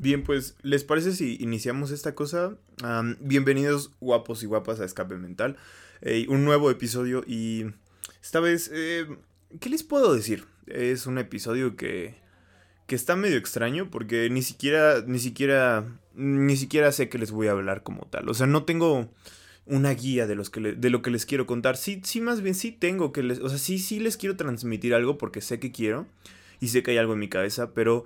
Bien, pues, ¿les parece si iniciamos esta cosa? bienvenidos guapos y guapas a Escape Mental. un nuevo episodio y esta vez, eh, ¿qué les puedo decir? Es un episodio que, que está medio extraño porque ni siquiera, ni siquiera, ni siquiera sé que les voy a hablar como tal. O sea, no tengo una guía de, los que de lo que les quiero contar. Sí, sí, más bien sí tengo que les... O sea, sí, sí les quiero transmitir algo porque sé que quiero y sé que hay algo en mi cabeza, pero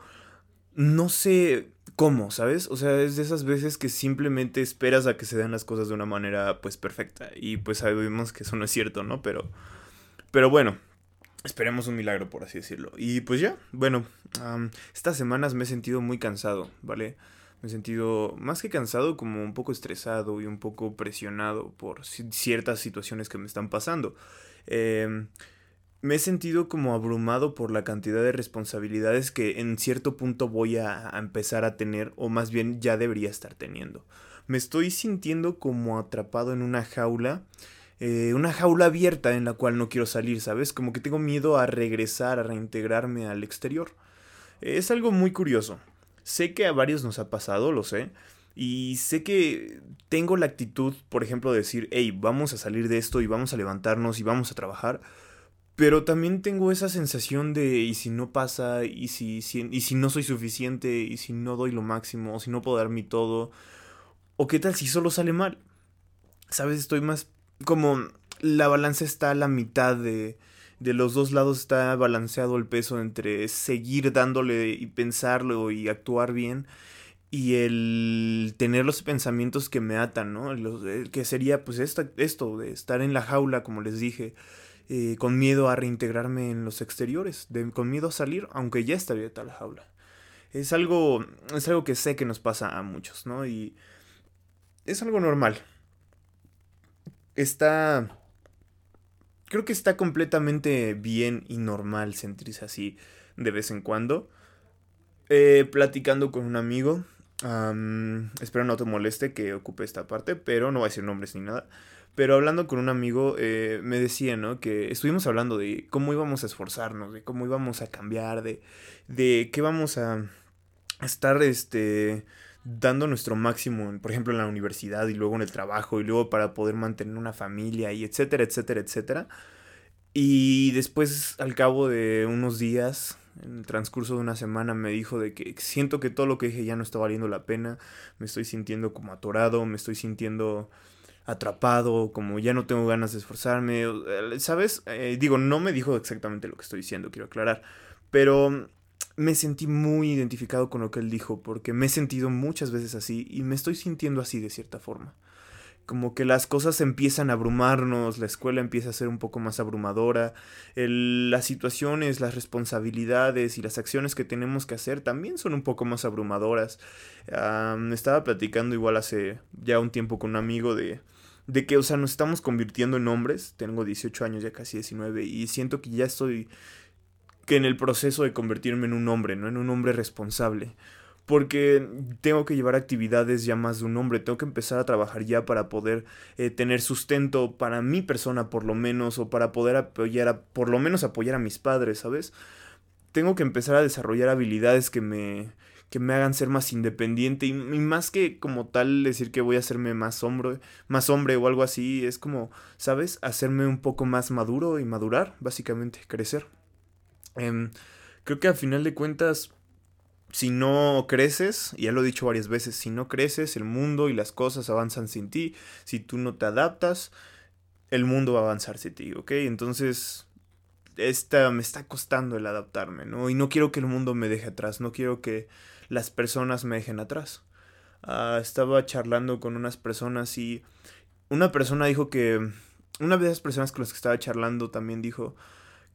no sé cómo, ¿sabes? O sea, es de esas veces que simplemente esperas a que se den las cosas de una manera pues perfecta y pues sabemos que eso no es cierto, ¿no? Pero, pero bueno, esperemos un milagro, por así decirlo. Y pues ya, bueno, estas semanas me he sentido muy cansado, ¿vale? Me he sentido más que cansado, como un poco estresado y un poco presionado por ciertas situaciones que me están pasando. Eh, me he sentido como abrumado por la cantidad de responsabilidades que en cierto punto voy a, empezar a tener, o más bien ya debería estar teniendo. Me estoy sintiendo como atrapado en una jaula, eh, una jaula abierta en la cual no quiero salir, ¿sabes? Como que tengo miedo a regresar, a reintegrarme al exterior. Es algo muy curioso. Sé que a varios nos ha pasado, lo sé. Y sé que tengo la actitud, por ejemplo, de decir, hey, vamos a salir de esto y vamos a levantarnos y vamos a trabajar. Pero también tengo esa sensación de, ¿y si no pasa? ¿Y si, y si no soy suficiente? ¿Y si no doy lo máximo? ¿O si no puedo dar mi todo? ¿O qué tal si solo sale mal? ¿Sabes? Estoy más como la balanza está a la mitad de, de los dos lados está balanceado el peso entre seguir dándole y pensarlo y actuar bien y el tener los pensamientos que me atan, ¿no? que sería pues esto, esto de estar en la jaula, como les dije, eh, con miedo a reintegrarme en los exteriores, con miedo a salir, aunque ya está abierta la jaula. Es algo, es algo que sé que nos pasa a muchos, ¿no? Y es algo normal. Está creo que está completamente bien y normal sentirse así de vez en cuando. Eh, platicando con un amigo. espero no te moleste que ocupe esta parte, pero no voy a decir nombres ni nada. Pero hablando con un amigo, eh, me decía, ¿no? Que estuvimos hablando de cómo íbamos a esforzarnos, de cómo íbamos a cambiar, de, de qué vamos a estar, este, dando nuestro máximo, por ejemplo, en la universidad y luego en el trabajo y luego para poder mantener una familia y etcétera, etcétera, etcétera. Y después, al cabo de unos días, en el transcurso de una semana, me dijo de que siento que todo lo que dije ya no está valiendo la pena, me estoy sintiendo como atorado, me estoy sintiendo atrapado, como ya no tengo ganas de esforzarme, ¿sabes? Eh, digo, no me dijo exactamente lo que estoy diciendo, quiero aclarar, pero me sentí muy identificado con lo que él dijo, porque me he sentido muchas veces así y me estoy sintiendo así de cierta forma. Como que las cosas empiezan a abrumarnos, la escuela empieza a ser un poco más abrumadora, las situaciones, las responsabilidades y las acciones que tenemos que hacer también son un poco más abrumadoras. estaba platicando igual hace ya un tiempo con un amigo de, de que, o sea, nos estamos convirtiendo en hombres. Tengo 18 años, ya casi 19, y siento que ya estoy que en el proceso de convertirme en un hombre, ¿no? En un hombre responsable. Porque tengo que llevar actividades ya más de un hombre, tengo que empezar a trabajar ya para poder eh, tener sustento para mi persona por lo menos, o para poder apoyar, a, por lo menos apoyar a mis padres, ¿sabes? Tengo que empezar a desarrollar habilidades que me, que me hagan ser más independiente y, más que como tal decir que voy a hacerme más hombre, más hombre o algo así, es como, ¿sabes? Hacerme un poco más maduro y madurar, básicamente, crecer. Em, creo que al final de cuentas, si no creces, y ya lo he dicho varias veces, si no creces, el mundo y las cosas avanzan sin ti. Si tú no te adaptas, el mundo va a avanzar sin ti, ¿ok? Entonces, esta, me está costando el adaptarme, ¿no? Y no quiero que el mundo me deje atrás, no quiero que las personas me dejen atrás. Ah, estaba charlando con unas personas y una persona dijo que, una de esas personas con las que estaba charlando también dijo,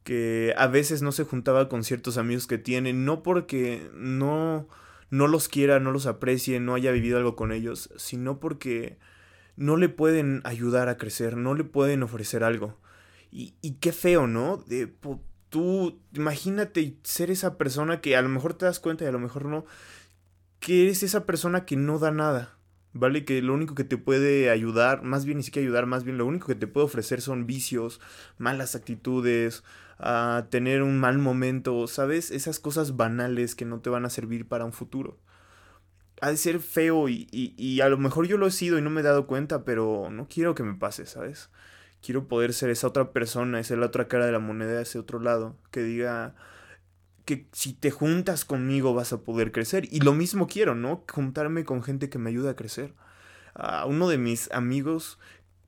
que a veces no se juntaba con ciertos amigos que tiene, no porque no, no los quiera, no los aprecie, no haya vivido algo con ellos, sino porque no le pueden ayudar a crecer, no le pueden ofrecer algo. Y, y qué feo, ¿no? De, tú, imagínate ser esa persona que a lo mejor te das cuenta y a lo mejor no, que eres esa persona que no da nada. ¿vale? Que lo único que te puede ayudar, más bien ni siquiera ayudar, más bien lo único que te puede ofrecer son vicios, malas actitudes, a tener un mal momento, ¿sabes? Esas cosas banales que no te van a servir para un futuro. ha de ser feo y, y, a lo mejor yo lo he sido y no me he dado cuenta, pero no quiero que me pase, ¿sabes? Quiero poder ser esa otra persona, esa la otra cara de la moneda, ese otro lado, que diga que si te juntas conmigo vas a poder crecer. Y lo mismo quiero, ¿no? Juntarme con gente que me ayude a crecer. A uno de mis amigos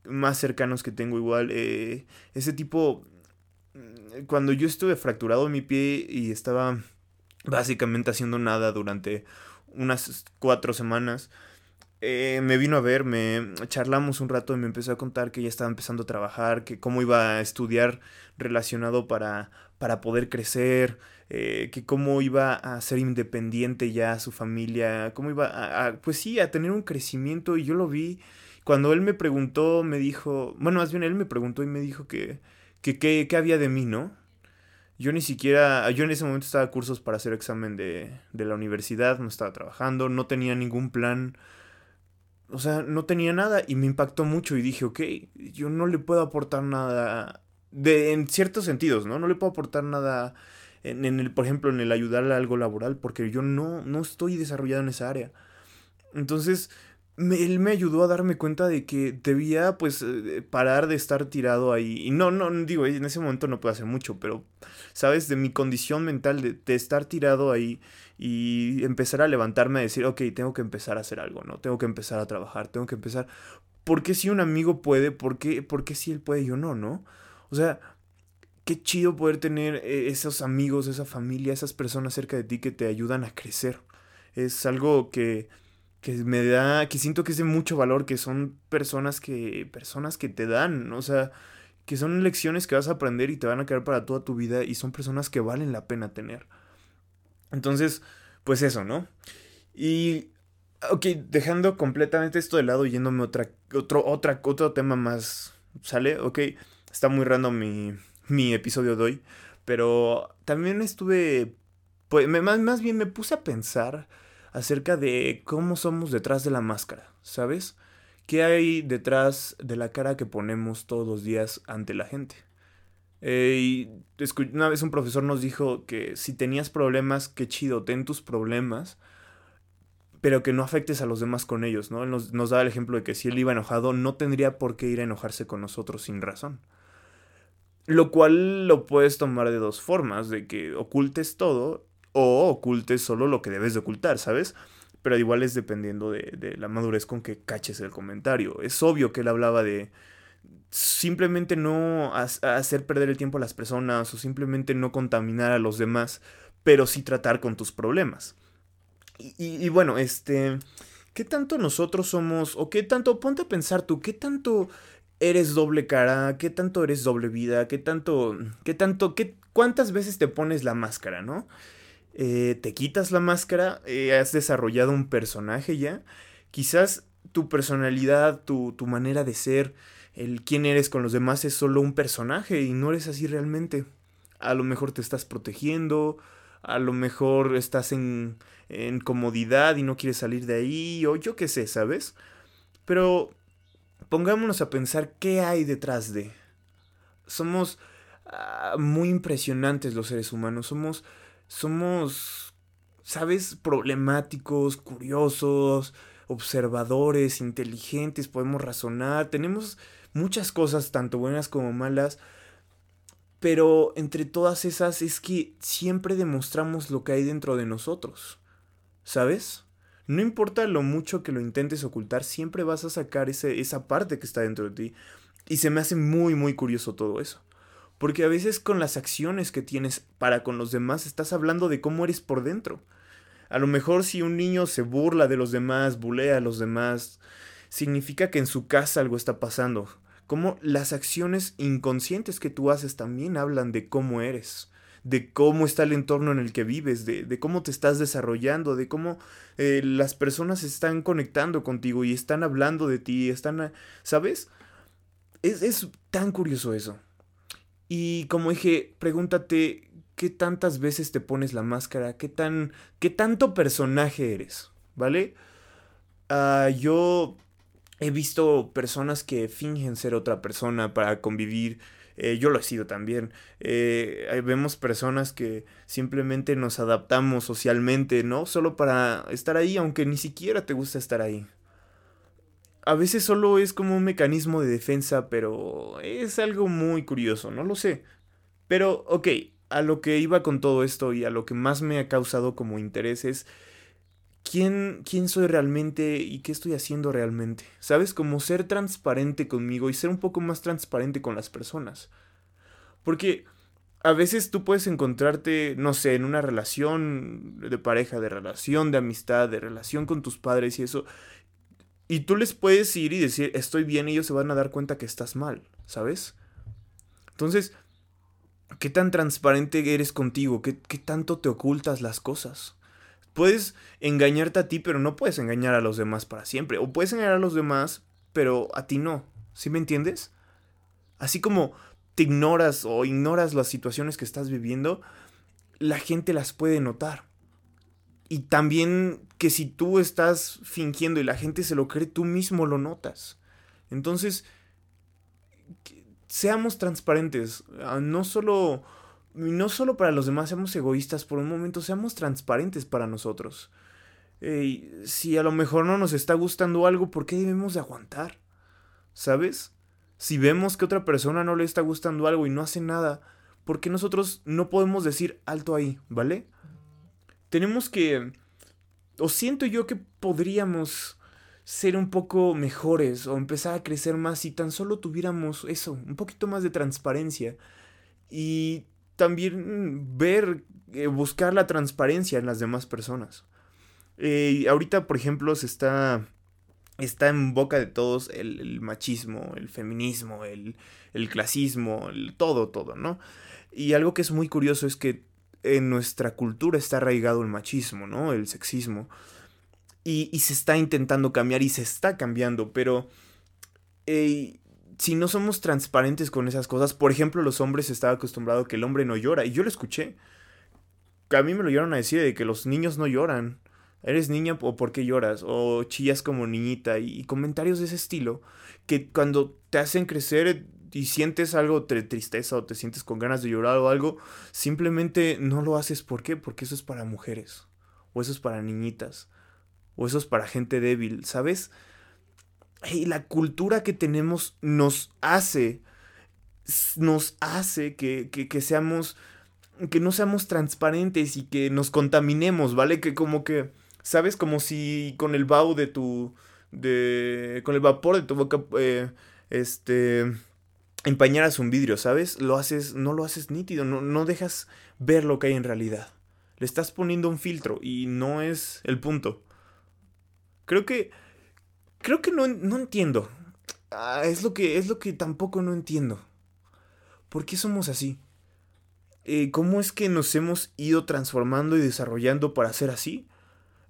más cercanos que tengo igual, eh, ese tipo, cuando yo estuve fracturado en mi pie y estaba básicamente haciendo nada durante unas cuatro semanas. Eh, me vino a ver, me charlamos un rato y me empezó a contar que ya estaba empezando a trabajar, que cómo iba a estudiar relacionado para, para poder crecer, eh, que cómo iba a ser independiente ya su familia, cómo iba a, pues sí, a tener un crecimiento y yo lo vi. Cuando él me preguntó, me dijo, bueno, más bien él me preguntó y me dijo que, que, que había de mí, ¿no? Yo ni siquiera, yo en ese momento estaba a cursos para hacer examen de, de la universidad, no estaba trabajando, no tenía ningún plan, o sea, no tenía nada y me impactó mucho y dije, ok, yo no le puedo aportar nada, de, en ciertos sentidos, ¿no? No le puedo aportar nada en, en el, por ejemplo, en el ayudarle a algo laboral, porque yo no, no estoy desarrollado en esa área. Entonces, él me ayudó a darme cuenta de que debía pues eh, parar de estar tirado ahí. Y no, no, digo, en ese momento no puedo hacer mucho, pero, ¿sabes? De mi condición mental de, de, estar tirado ahí y empezar a levantarme a decir, ok, tengo que empezar a hacer algo, ¿no? Tengo que empezar a trabajar, tengo que empezar... ¿Por qué si un amigo puede? ¿Por qué, por qué si él puede y yo no, no? O sea, qué chido poder tener eh, esos amigos, esa familia, esas personas cerca de ti que te ayudan a crecer. Es algo que que me da, que siento que es de mucho valor, que son personas que, personas que te dan, o sea, que son lecciones que vas a aprender y te van a quedar para toda tu vida y son personas que valen la pena tener. Entonces, pues eso, ¿no? Y, ok, dejando completamente esto de lado, yéndome otra, otro, otra, otro tema más, ¿sale? Ok, está muy random mi, mi episodio de hoy, pero también estuve, pues, más, más bien me puse a pensar acerca de cómo somos detrás de la máscara, ¿sabes? ¿Qué hay detrás de la cara que ponemos todos los días ante la gente? Eh, y una vez un profesor nos dijo que si tenías problemas, qué chido, ten tus problemas, pero que no afectes a los demás con ellos, ¿no? Él nos, nos da el ejemplo de que si él iba enojado, no tendría por qué ir a enojarse con nosotros sin razón. Lo cual lo puedes tomar de dos formas, de que ocultes todo o ocultes solo lo que debes de ocultar, ¿sabes? Pero igual es dependiendo de, la madurez con que caches el comentario. Es obvio que él hablaba de simplemente no hacer perder el tiempo a las personas o simplemente no contaminar a los demás, pero sí tratar con tus problemas. Y, y, bueno, este, ¿qué tanto nosotros somos, o qué tanto, ponte a pensar tú, qué tanto eres doble cara, qué tanto eres doble vida, qué tanto, qué tanto, qué, cuántas veces te pones la máscara, ¿no? Eh, te quitas la máscara, eh, has desarrollado un personaje ya. Quizás tu personalidad, tu, tu manera de ser, el quién eres con los demás es solo un personaje y no eres así realmente. A lo mejor te estás protegiendo, a lo mejor estás en, en comodidad y no quieres salir de ahí, o yo qué sé, ¿sabes? Pero pongámonos a pensar qué hay detrás de. Somos ah, muy impresionantes los seres humanos, somos somos, ¿sabes? Problemáticos, curiosos, observadores, inteligentes, podemos razonar, tenemos muchas cosas, tanto buenas como malas, pero entre todas esas es que siempre demostramos lo que hay dentro de nosotros, ¿sabes? No importa lo mucho que lo intentes ocultar, siempre vas a sacar ese, esa parte que está dentro de ti. Y se me hace muy, muy curioso todo eso. Porque a veces con las acciones que tienes para con los demás estás hablando de cómo eres por dentro. A lo mejor si un niño se burla de los demás, bulea a los demás, significa que en su casa algo está pasando. Como las acciones inconscientes que tú haces también hablan de cómo eres, de cómo está el entorno en el que vives, de, cómo te estás desarrollando, de cómo eh, las personas están conectando contigo y están hablando de ti, están, ¿sabes? Es, es tan curioso eso. Y como dije, pregúntate qué tantas veces te pones la máscara, qué tan, qué tanto personaje eres, ¿vale? Ah, yo he visto personas que fingen ser otra persona para convivir Eh, yo lo he sido también. Eh, vemos personas que simplemente nos adaptamos socialmente, ¿no? Solo para estar ahí, aunque ni siquiera te gusta estar ahí. A veces solo es como un mecanismo de defensa, pero es algo muy curioso, no lo sé. Pero, ok, a lo que iba con todo esto y a lo que más me ha causado como interés es quién, quién soy realmente y qué estoy haciendo realmente. ¿Sabes? Como ser transparente conmigo y ser un poco más transparente con las personas. Porque a veces tú puedes encontrarte, no sé, en una relación de pareja, de relación de amistad, de relación con tus padres y eso. Y tú les puedes ir y decir, estoy bien, ellos se van a dar cuenta que estás mal, ¿sabes? Entonces, ¿Qué tan transparente eres contigo? ¿Qué, tanto te ocultas las cosas? Puedes engañarte a ti, pero no puedes engañar a los demás para siempre. O puedes engañar a los demás, pero a ti no. ¿Sí me entiendes? Así como te ignoras o ignoras las situaciones que estás viviendo, la gente las puede notar. Y también que si tú estás fingiendo y la gente se lo cree, tú mismo lo notas. Entonces, seamos transparentes. Ah, no solo. No solo para los demás seamos egoístas por un momento, seamos transparentes para nosotros. si a lo mejor no nos está gustando algo, ¿por qué debemos de aguantar? ¿Sabes? Si vemos que otra persona no le está gustando algo y no hace nada, ¿por qué nosotros no podemos decir alto ahí, ¿vale? Tenemos que... O siento yo que podríamos ser un poco mejores o empezar a crecer más si tan solo tuviéramos eso, un poquito más de transparencia. Y también ver, eh, buscar la transparencia en las demás personas. Eh, ahorita, por ejemplo, se está, está en boca de todos el, machismo, el feminismo, el, el clasismo, el, todo, todo, ¿no? Y algo que es muy curioso es que en nuestra cultura está arraigado el machismo, ¿no? El sexismo. Y, se está intentando cambiar y se está cambiando, pero si no somos transparentes con esas cosas, por ejemplo, los hombres están acostumbrados a que el hombre no llora, y yo lo escuché. A mí me lo llevaron a decir de que los niños no lloran. ¿Eres niña o por qué lloras? O chillas como niñita. Y, comentarios de ese estilo. Que cuando te hacen crecer y sientes algo de tristeza o te sientes con ganas de llorar o algo, simplemente no lo haces. ¿Por qué? Porque eso es para mujeres. O eso es para niñitas o eso es para gente débil, ¿sabes? Y la cultura que tenemos nos hace, nos hace que, que, seamos, que no seamos transparentes y que nos contaminemos, ¿vale? Que como que, ¿sabes? Como si con el vaho de tu, de, con el vapor de tu boca, eh, este, empañaras un vidrio, ¿sabes? Lo haces, no lo haces nítido, no, no dejas ver lo que hay en realidad. Le estás poniendo un filtro y no es el punto. Creo que. Creo que no, no entiendo. Ah, es, lo que, es lo que tampoco no entiendo. ¿Por qué somos así? Eh, ¿Cómo es que nos hemos ido transformando y desarrollando para ser así?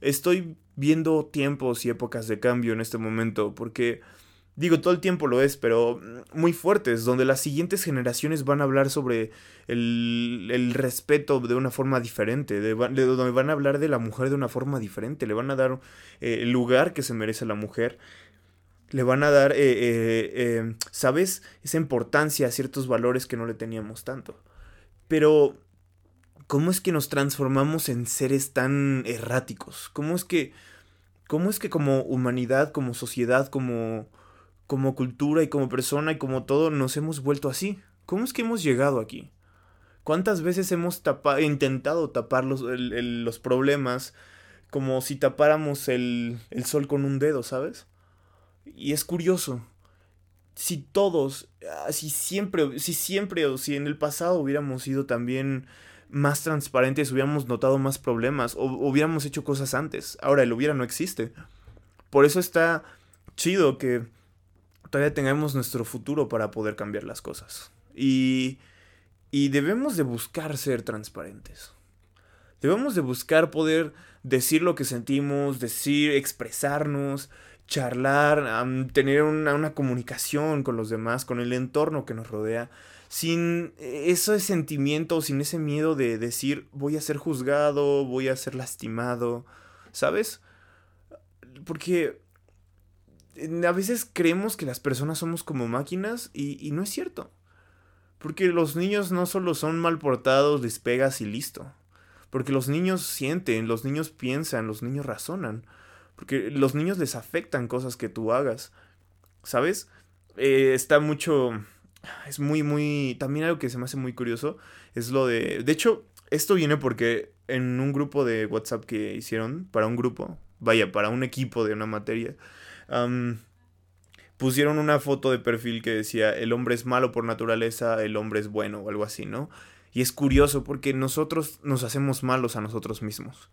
Estoy viendo tiempos y épocas de cambio en este momento porque digo, todo el tiempo lo es, pero muy fuertes, donde las siguientes generaciones van a hablar sobre el, respeto de una forma diferente, de, donde van a hablar de la mujer de una forma diferente, le van a dar eh, el lugar que se merece la mujer, le van a dar, eh, eh, ¿sabes? Esa importancia a ciertos valores que no le teníamos tanto. Pero, ¿cómo es que nos transformamos en seres tan erráticos? ¿Cómo es que, cómo es que como humanidad, como sociedad, como como cultura y como persona y como todo nos hemos vuelto así. ¿Cómo es que hemos llegado aquí? ¿Cuántas veces hemos intentado tapar los, los, problemas como si tapáramos el, el sol con un dedo, ¿sabes? Y es curioso. Si todos, ah, si siempre, si siempre o si en el pasado hubiéramos sido también más transparentes, hubiéramos notado más problemas o hubiéramos hecho cosas antes. Ahora el hubiera no existe. Por eso está chido que todavía tengamos nuestro futuro para poder cambiar las cosas. Y, y debemos de buscar ser transparentes. Debemos de buscar poder decir lo que sentimos, decir, expresarnos, charlar, tener una, una, comunicación con los demás, con el entorno que nos rodea, sin ese sentimiento, sin ese miedo de decir voy a ser juzgado, voy a ser lastimado, ¿sabes? Porque a veces creemos que las personas somos como máquinas y, no es cierto. Porque los niños no solo son mal portados, les pegas y listo. Porque los niños sienten, los niños piensan, los niños razonan. Porque los niños les afectan cosas que tú hagas. ¿Sabes? Eh, está mucho... Es muy, muy... También algo que se me hace muy curioso es lo de... De hecho, esto viene porque en un grupo de WhatsApp que hicieron, para un grupo, vaya, para un equipo de una materia, pusieron una foto de perfil que decía, el hombre es malo por naturaleza, el hombre es bueno o algo así, ¿no? Y es curioso porque nosotros nos hacemos malos a nosotros mismos.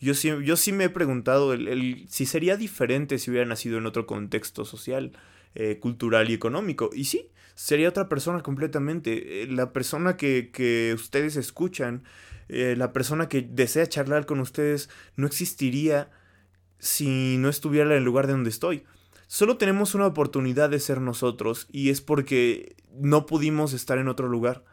Yo sí, yo sí me he preguntado el, si sería diferente si hubiera nacido en otro contexto social, eh, cultural y económico. Y sí, sería otra persona completamente. Eh, la persona que, que ustedes escuchan, eh, la persona que desea charlar con ustedes, no existiría si no estuviera en el lugar de donde estoy. Solo tenemos una oportunidad de ser nosotros y es porque no pudimos estar en otro lugar.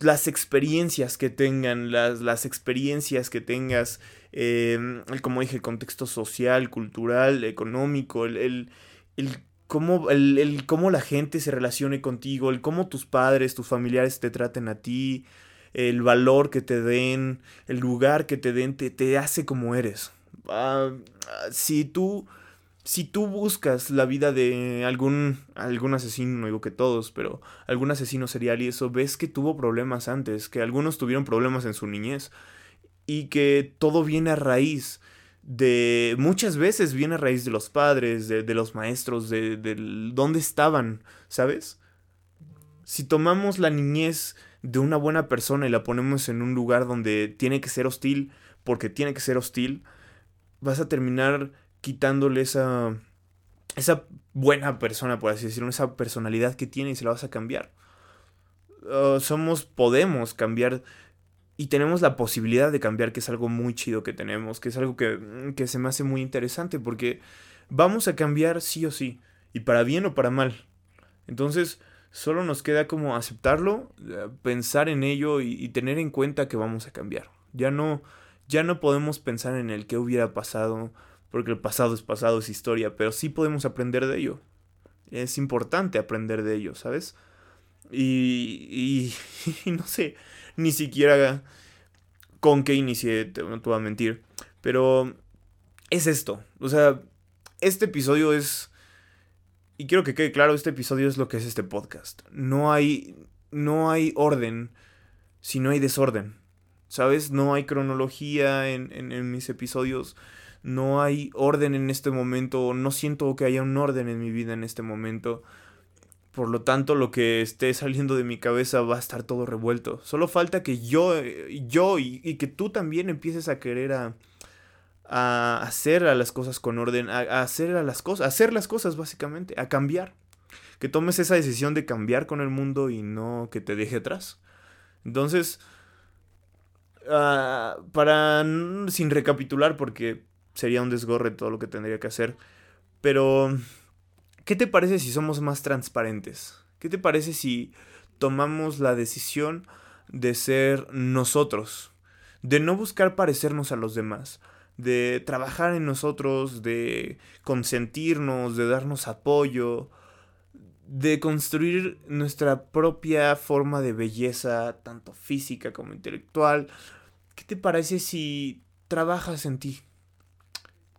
las experiencias que tengan, las, las experiencias que tengas, em, como dije, el contexto social, cultural, económico, el, el, el cómo, el, cómo la gente se relacione contigo, el cómo tus padres, tus familiares te traten a ti, el valor que te den, el lugar que te den, te, te hace como eres. Ah, si tú si tú buscas la vida de algún algún asesino, no digo que todos, pero algún asesino serial y eso, ves que tuvo problemas antes, que algunos tuvieron problemas en su niñez y que todo viene a raíz de muchas veces viene a raíz de los padres, de, de los maestros, de, de dónde estaban, ¿sabes? Si tomamos la niñez de una buena persona y la ponemos en un lugar donde tiene que ser hostil, porque tiene que ser hostil, vas a terminar quitándole esa, esa buena persona, por así decirlo, esa personalidad que tiene y se la vas a cambiar. Uh, somos, podemos cambiar y tenemos la posibilidad de cambiar, que es algo muy chido que tenemos, que es algo que, que se me hace muy interesante, porque vamos a cambiar sí o sí, y para bien o para mal. Entonces, Solo nos queda como aceptarlo, eh, pensar en ello y, tener en cuenta que vamos a cambiar. Ya no, ya no podemos pensar en el que hubiera pasado, porque el pasado es pasado, es historia, pero sí podemos aprender de ello. Es importante aprender de ello, ¿sabes? Y, y, no sé, ni siquiera con qué inicié, no te voy a mentir, pero es esto. O sea, este episodio es y quiero que quede claro, este episodio es lo que es este podcast. No hay, no hay orden si no hay desorden. ¿Sabes? No hay cronología en, en, mis episodios. No hay orden en este momento. No siento que haya un orden en mi vida en este momento. Por lo tanto, lo que esté saliendo de mi cabeza va a estar todo revuelto. Solo falta que yo, yo y, y que tú también empieces a querer a, a hacer a las cosas con orden, a, hacer a las cosas, a hacer las cosas básicamente, a cambiar. Que tomes esa decisión de cambiar con el mundo y no que te deje atrás. Entonces, uh, para sin recapitular porque sería un desgorre todo lo que tendría que hacer, pero ¿qué te parece si somos más transparentes? ¿Qué te parece si tomamos la decisión de ser nosotros? De no buscar parecernos a los demás, de trabajar en nosotros, de consentirnos, de darnos apoyo, de construir nuestra propia forma de belleza, tanto física como intelectual. ¿Qué te parece si trabajas en ti?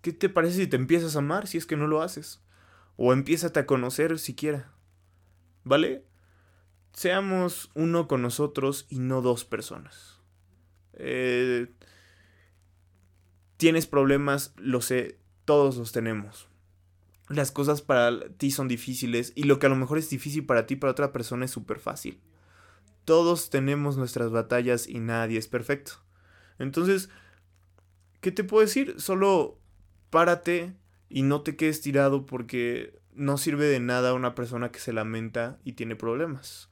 ¿Qué te parece si te empiezas a amar si es que no lo haces? O empiezas a conocer siquiera. ¿Vale? Seamos uno con nosotros y no dos personas. Eh, Tienes problemas, lo sé, todos los tenemos. Las cosas para ti son difíciles y lo que a lo mejor es difícil para ti, para otra persona es súper fácil. Todos tenemos nuestras batallas y nadie es perfecto. Entonces, ¿qué te puedo decir? Solo párate y no te quedes tirado porque no sirve de nada una persona que se lamenta y tiene problemas.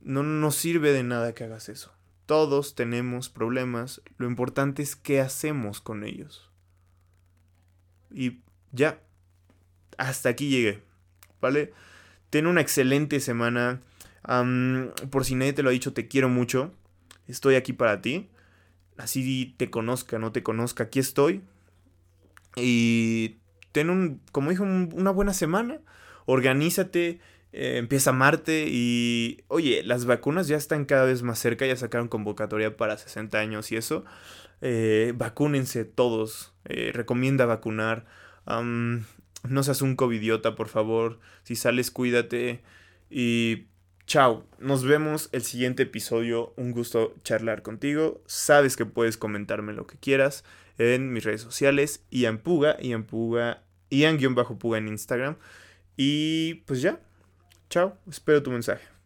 No nos sirve de nada que hagas eso. Todos tenemos problemas, lo importante es qué hacemos con ellos. Y ya, hasta aquí llegué, ¿vale? Ten una excelente semana. por si nadie te lo ha dicho, te quiero mucho. Estoy aquí para ti. Así te conozca, no te conozca, aquí estoy. Y ten un, como dijo, una buena semana. Organízate eh, empieza Marte y, oye, las vacunas ya están cada vez más cerca, ya sacaron convocatoria para 60 años y eso. Eh, vacúnense todos, eh, recomienda vacunar. no seas un covidiota, por favor. Si sales, cuídate. Y chao, nos vemos el siguiente episodio. Un gusto charlar contigo. Sabes que puedes comentarme lo que quieras en mis redes sociales. Ian Puga, Ian Puga, Ian-Puga en Instagram. Y pues ya, Chao, espero tu mensaje.